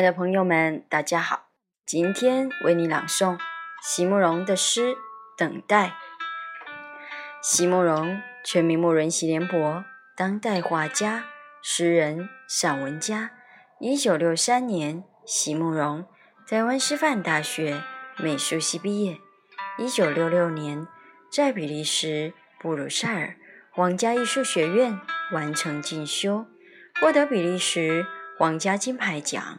爱的朋友们，大家好！今天为你朗诵席慕容的诗《等待》。席慕容，全名慕容席联博，当代画家、诗人、散文家。一九六三年，席慕容台湾师范大学美术系毕业。一九六六年，在比利时布鲁塞尔皇家艺术学院完成进修，获得比利时皇家金牌奖。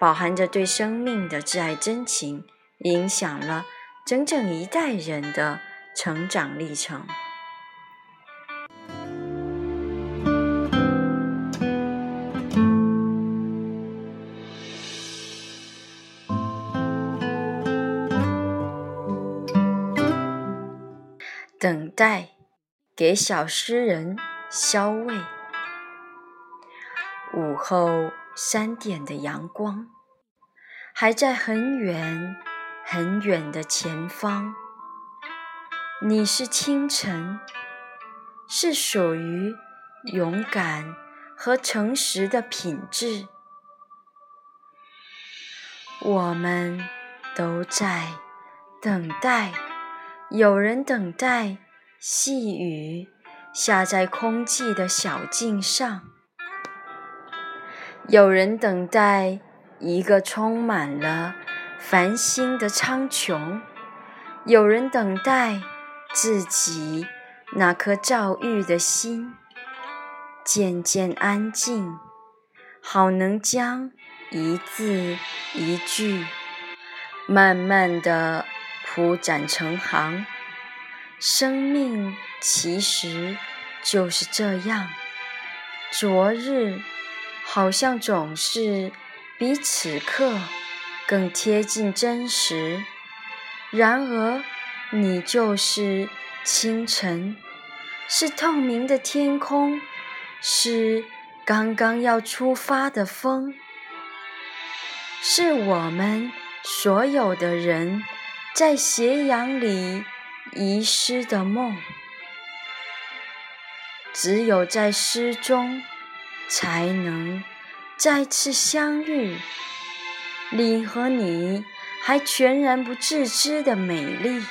饱含着对生命的挚爱真情，影响了整整一代人的成长历程。等待，给小诗人消慰。午后。三点的阳光还在很远很远的前方。你是清晨，是属于勇敢和诚实的品质。我们都在等待，有人等待细雨下在空气的小径上。有人等待一个充满了繁星的苍穹，有人等待自己那颗躁郁的心渐渐安静，好能将一字一句慢慢的铺展成行。生命其实就是这样，昨日。好像总是比此刻更贴近真实。然而，你就是清晨，是透明的天空，是刚刚要出发的风，是我们所有的人在斜阳里遗失的梦。只有在诗中。才能再次相遇，你和你还全然不自知的美丽。